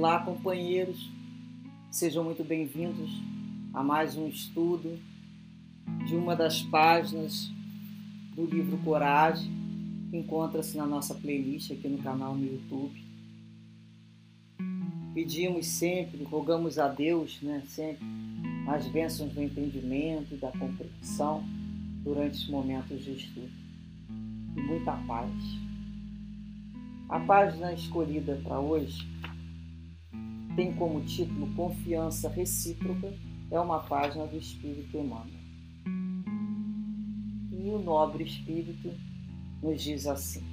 Olá, companheiros, sejam muito bem-vindos a mais um estudo de uma das páginas do livro Coragem, que encontra-se na nossa playlist aqui no canal no YouTube. Pedimos sempre, rogamos a Deus, né, sempre, as bênçãos do entendimento e da compreensão durante os momentos de estudo. E muita paz. A página escolhida para hoje tem como título Confiança Recíproca, é uma página do Espírito Emmanuel. E o nobre Espírito nos diz assim: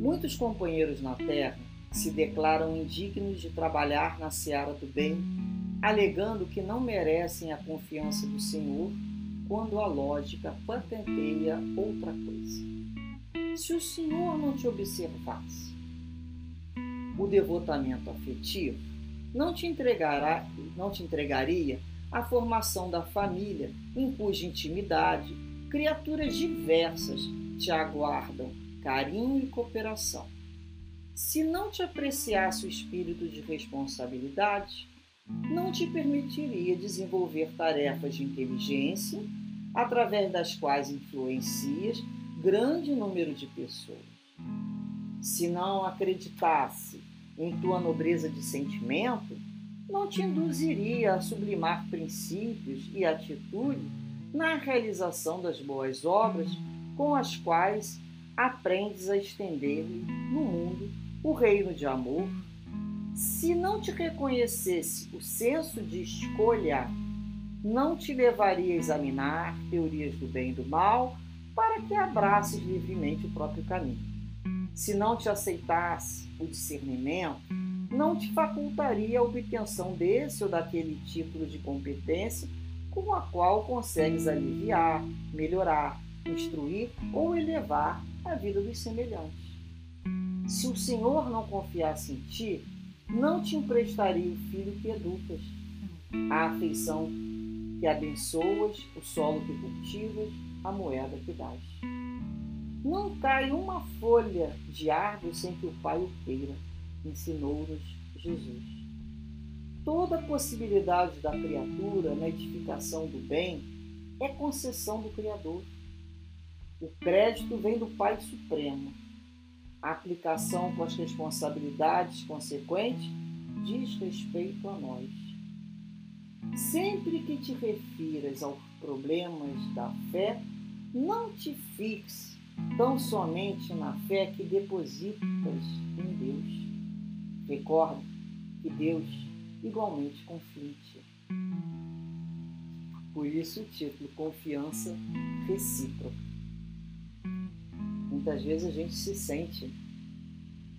Muitos companheiros na Terra se declaram indignos de trabalhar na seara do bem, alegando que não merecem a confiança do Senhor quando a lógica patenteia outra coisa. Se o Senhor não te observasse, o devotamento afetivo não te entregará, não te entregaria a formação da família, em cuja intimidade criaturas diversas te aguardam carinho e cooperação. Se não te apreciasse o espírito de responsabilidade, não te permitiria desenvolver tarefas de inteligência através das quais influencias grande número de pessoas. Se não acreditasse em tua nobreza de sentimento, não te induziria a sublimar princípios e atitudes na realização das boas obras com as quais aprendes a estender-lhe no mundo o reino de amor. Se não te reconhecesse o senso de escolha, não te levaria a examinar teorias do bem e do mal para que abraces livremente o próprio caminho se não te aceitasse o discernimento, não te facultaria a obtenção desse ou daquele título de competência com a qual consegues aliviar, melhorar, instruir ou elevar a vida dos semelhantes. Se o Senhor não confiasse em ti, não te emprestaria o filho que educas, a afeição que abençoas, o solo que cultivas, a moeda que dás. Não cai uma folha de árvore sem que o Pai o queira, ensinou-nos Jesus. Toda possibilidade da criatura na edificação do bem é concessão do Criador. O crédito vem do Pai Supremo. A aplicação com as responsabilidades consequentes diz respeito a nós. Sempre que te refiras aos problemas da fé, não te fixe tão somente na fé que depositas em Deus. Recorda que Deus igualmente confia. Por isso o título Confiança Recíproca. Muitas vezes a gente se sente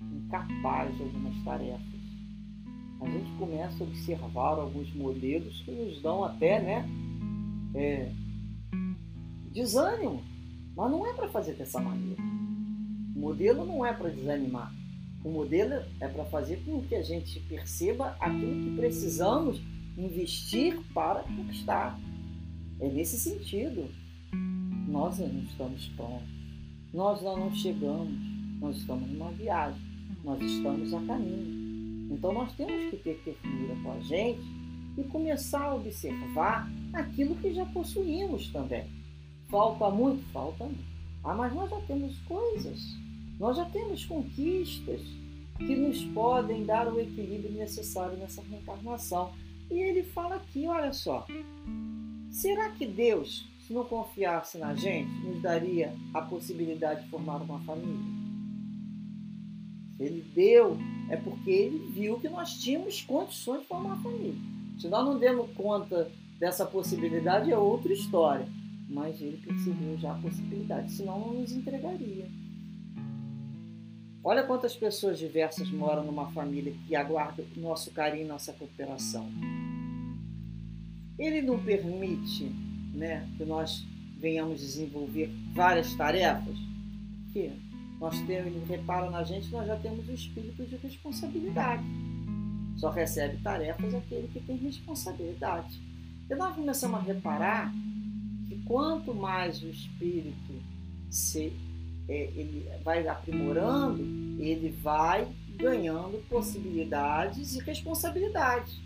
incapaz de algumas tarefas. A gente começa a observar alguns modelos que nos dão até né, é, desânimo mas não é para fazer dessa maneira. O modelo não é para desanimar. O modelo é para fazer com que a gente perceba aquilo que precisamos investir para conquistar. É nesse sentido. Nós não estamos prontos. Nós não, chegamos. Nós estamos numa viagem. Nós estamos a caminho. Então nós temos que ter ternura com a gente e começar a observar aquilo que já possuímos também. Falta muito? Falta muito. Ah, mas nós já temos coisas, nós já temos conquistas que nos podem dar o equilíbrio necessário nessa reencarnação. E ele fala aqui, olha só, será que Deus, se não confiasse na gente, nos daria a possibilidade de formar uma família? Se ele deu, é porque ele viu que nós tínhamos condições de formar uma família. Se nós não demos conta dessa possibilidade, é outra história mas ele percebeu já a possibilidade, senão não nos entregaria. Olha quantas pessoas diversas moram numa família que aguarda nosso carinho e nossa cooperação. Ele não permite né, que nós venhamos desenvolver várias tarefas, porque nós temos, ele repara na gente, nós já temos o espírito de responsabilidade. Só recebe tarefas aquele que tem responsabilidade. E nós começamos a reparar que quanto mais o espírito se é, ele vai aprimorando, ele vai ganhando possibilidades e responsabilidades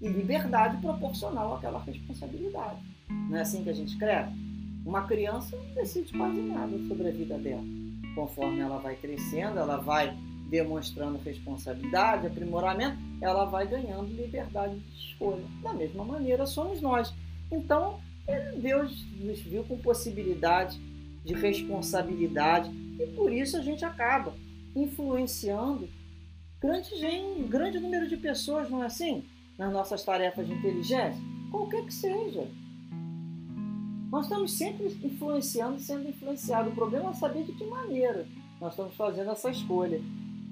e liberdade proporcional àquela responsabilidade. Não é assim que a gente cresce? Uma criança não decide quase nada sobre a vida dela. Conforme ela vai crescendo, ela vai demonstrando responsabilidade, aprimoramento, ela vai ganhando liberdade de escolha. Da mesma maneira, somos nós. Então, Deus nos viu com possibilidade de responsabilidade e por isso a gente acaba influenciando grande, gente, grande número de pessoas, não é assim? Nas nossas tarefas de inteligência, qualquer que seja. Nós estamos sempre influenciando, sendo influenciados. O problema é saber de que maneira nós estamos fazendo essa escolha.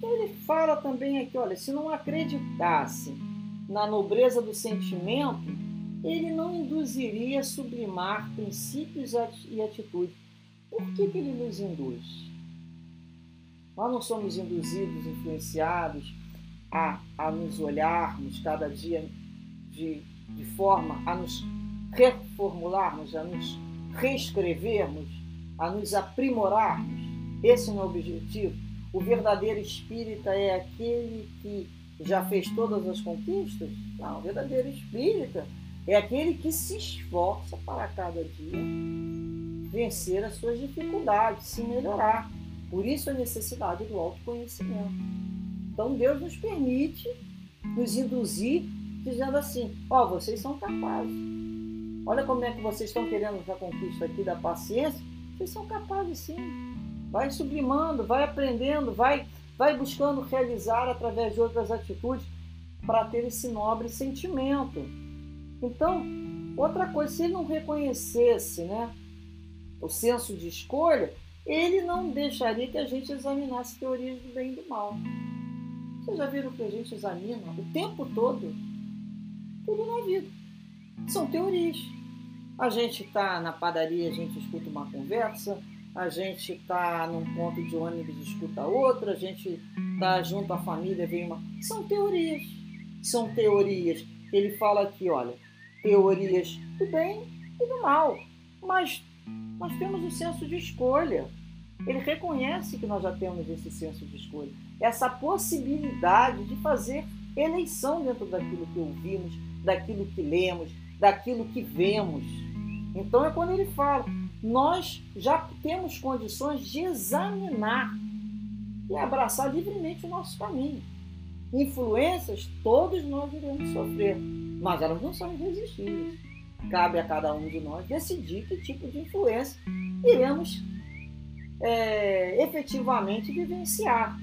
Ele fala também aqui, olha, se não acreditasse na nobreza do sentimento, ele não induziria a sublimar princípios e atitudes. Por que, que ele nos induz? Nós não somos induzidos, influenciados a, a nos olharmos cada dia de, de forma a nos reformularmos, a nos reescrevermos, a nos aprimorarmos. Esse não é o objetivo. O verdadeiro espírita é aquele que já fez todas as conquistas? Não, o verdadeiro espírita é aquele que se esforça para cada dia vencer as suas dificuldades, se melhorar. Por isso a necessidade do autoconhecimento. Então Deus nos permite nos induzir dizendo assim: ó, oh, vocês são capazes. Olha como é que vocês estão querendo essa conquista aqui da paciência. Vocês são capazes sim. Vai sublimando, vai aprendendo, vai, vai buscando realizar através de outras atitudes para ter esse nobre sentimento. Então, outra coisa, se ele não reconhecesse né, o senso de escolha, ele não deixaria que a gente examinasse teorias do bem e do mal. Vocês já viram que a gente examina o tempo todo? Tudo na vida. São teorias. A gente está na padaria, a gente escuta uma conversa, a gente está num ponto de ônibus escuta outra, a gente está junto à família, vem uma. São teorias. São teorias. Ele fala aqui, olha, teorias do bem e do mal. Mas nós temos o senso de escolha. Ele reconhece que nós já temos esse senso de escolha, essa possibilidade de fazer eleição dentro daquilo que ouvimos, daquilo que lemos, daquilo que vemos. Então é quando ele fala: nós já temos condições de examinar e abraçar livremente o nosso caminho. Influências todos nós iremos sofrer, mas elas não são irresistíveis. Cabe a cada um de nós decidir que tipo de influência iremos é, efetivamente vivenciar.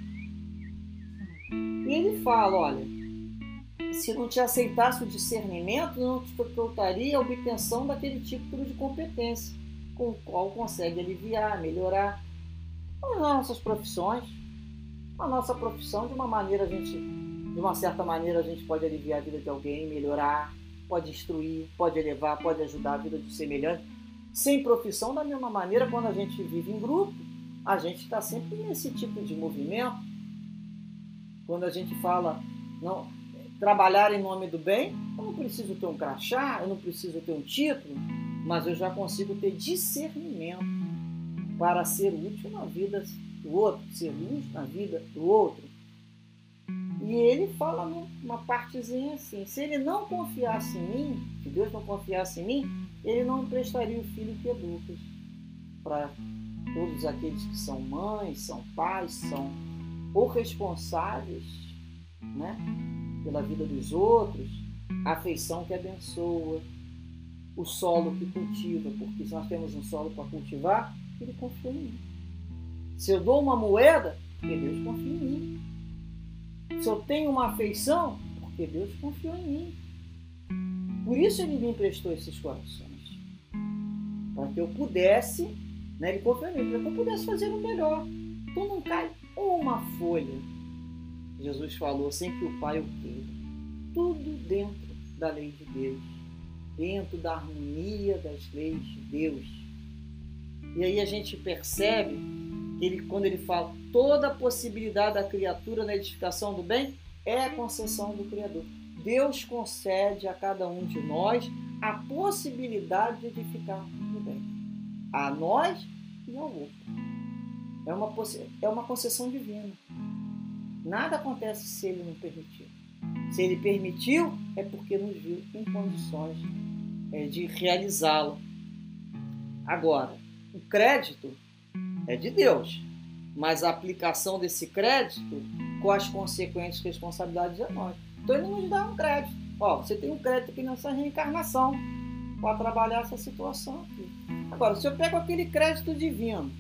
E ele fala: olha, se não te aceitasse o discernimento, não te facultaria a obtenção daquele título de competência, com o qual consegue aliviar, melhorar as nossas profissões. A nossa profissão, de uma maneira, a gente, de uma certa maneira, a gente pode aliviar a vida de alguém, melhorar, pode instruir, pode elevar, pode ajudar a vida do semelhante. Sem profissão, da mesma maneira, quando a gente vive em grupo, a gente está sempre nesse tipo de movimento. Quando a gente fala, não, trabalhar em nome do bem, eu não preciso ter um crachá, eu não preciso ter um título, mas eu já consigo ter discernimento para ser útil na vida do outro, ser luz na vida do outro. Fala numa partezinha assim: se ele não confiasse em mim, se Deus não confiasse em mim, ele não emprestaria o filho que educa para todos aqueles que são mães, são pais, são ou responsáveis, né? pela vida dos outros, a afeição que abençoa, o solo que cultiva, porque se nós temos um solo para cultivar, ele confia em mim. Se eu dou uma moeda, porque Deus confia em mim. Se eu tenho uma afeição, porque Deus confiou em mim. Por isso ele me emprestou esses corações. Para que eu pudesse, né, ele confiou em mim, para que eu pudesse fazer o melhor. Então não cai uma folha Jesus falou sem que o Pai o queira. Tudo dentro da lei de Deus, dentro da harmonia das leis de Deus. E aí a gente percebe ele, quando ele fala toda a possibilidade da criatura na edificação do bem é a concessão do Criador. Deus concede a cada um de nós a possibilidade de edificar o bem. A nós e ao outro. É uma, é uma concessão divina. Nada acontece se ele não permitir. Se ele permitiu, é porque nos viu em condições é, de realizá-lo. Agora, o crédito é de Deus, mas a aplicação desse crédito com as consequentes responsabilidades é nós. Então ele nos dá um crédito. Ó, você tem um crédito aqui nessa reencarnação para trabalhar essa situação aqui. Agora, se eu pego aquele crédito divino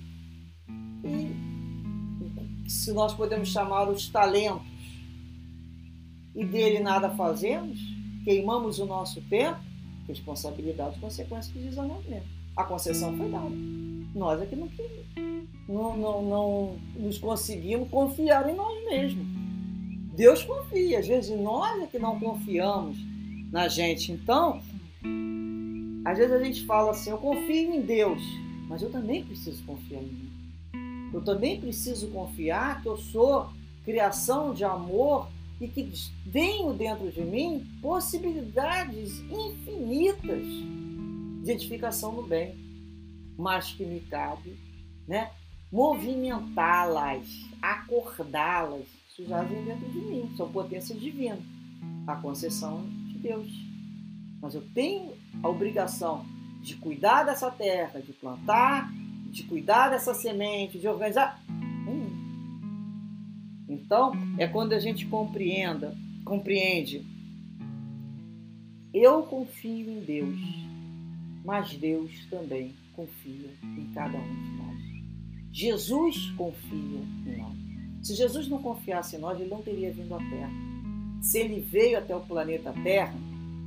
e se nós podemos chamar os talentos e dele nada fazemos, queimamos o nosso tempo, responsabilidade consequência do desanamento. A concessão foi dada. Nós é que não, não, não, não nos conseguimos confiar em nós mesmos. Deus confia, às vezes nós é que não confiamos na gente. Então, às vezes a gente fala assim: eu confio em Deus, mas eu também preciso confiar em mim. Eu também preciso confiar que eu sou criação de amor e que tenho dentro de mim possibilidades infinitas de edificação no bem, mas que me cabe né, movimentá-las, acordá-las. Isso já vem dentro de mim, são potências divinas, a concessão de Deus. Mas eu tenho a obrigação de cuidar dessa terra, de plantar, de cuidar dessa semente, de organizar. Então, é quando a gente compreenda, compreende. Eu confio em Deus, mas Deus também confia em cada um de nós. Jesus confia em nós. Se Jesus não confiasse em nós, ele não teria vindo à Terra. Se ele veio até o planeta Terra,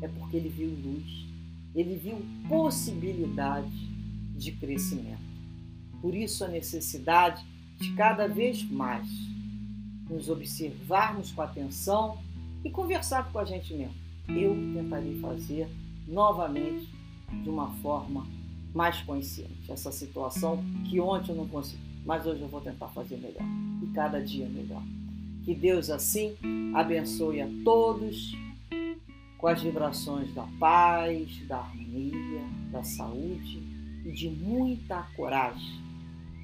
é porque ele viu luz, ele viu possibilidade de crescimento. Por isso a necessidade de cada vez mais nos observarmos com atenção e conversar com a gente mesmo. Eu tentarei fazer novamente de uma forma mais consciente essa situação que ontem eu não consegui, mas hoje eu vou tentar fazer melhor e cada dia melhor. Que Deus assim abençoe a todos com as vibrações da paz, da harmonia, da saúde e de muita coragem,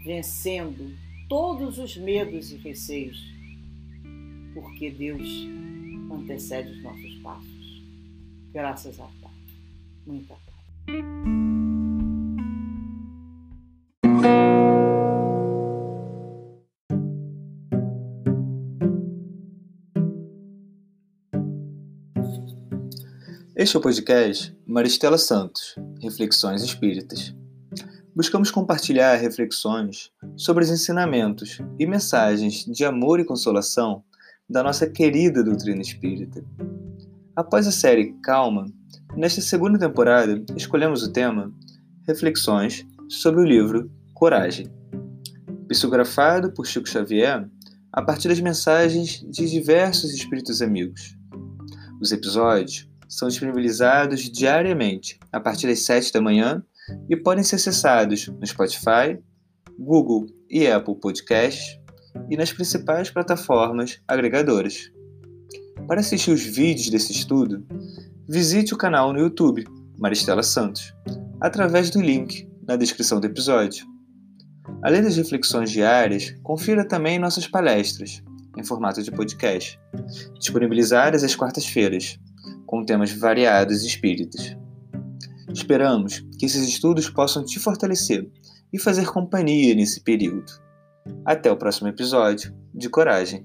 vencendo todos os medos e receios porque Deus antecede os nossos passos. Graças a Pai. Muita paz. Este é o podcast Maristela Santos, Reflexões Espíritas. Buscamos compartilhar reflexões sobre os ensinamentos e mensagens de amor e consolação da nossa querida doutrina espírita. Após a série Calma, nesta segunda temporada escolhemos o tema Reflexões sobre o livro Coragem, psicografado por Chico Xavier a partir das mensagens de diversos espíritos amigos. Os episódios são disponibilizados diariamente a partir das 7 da manhã e podem ser acessados no Spotify, Google e Apple Podcasts e nas principais plataformas agregadoras. Para assistir os vídeos desse estudo, visite o canal no YouTube Maristela Santos, através do link na descrição do episódio. Além das reflexões diárias, confira também nossas palestras, em formato de podcast, disponibilizadas às quartas-feiras, com temas variados e espíritas. Esperamos que esses estudos possam te fortalecer e fazer companhia nesse período. Até o próximo episódio de Coragem.